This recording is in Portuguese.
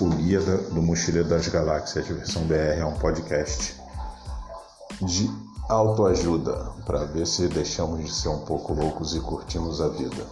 O Guia do Mochileiro das Galáxias, versão BR, é um podcast de autoajuda para ver se deixamos de ser um pouco loucos e curtimos a vida.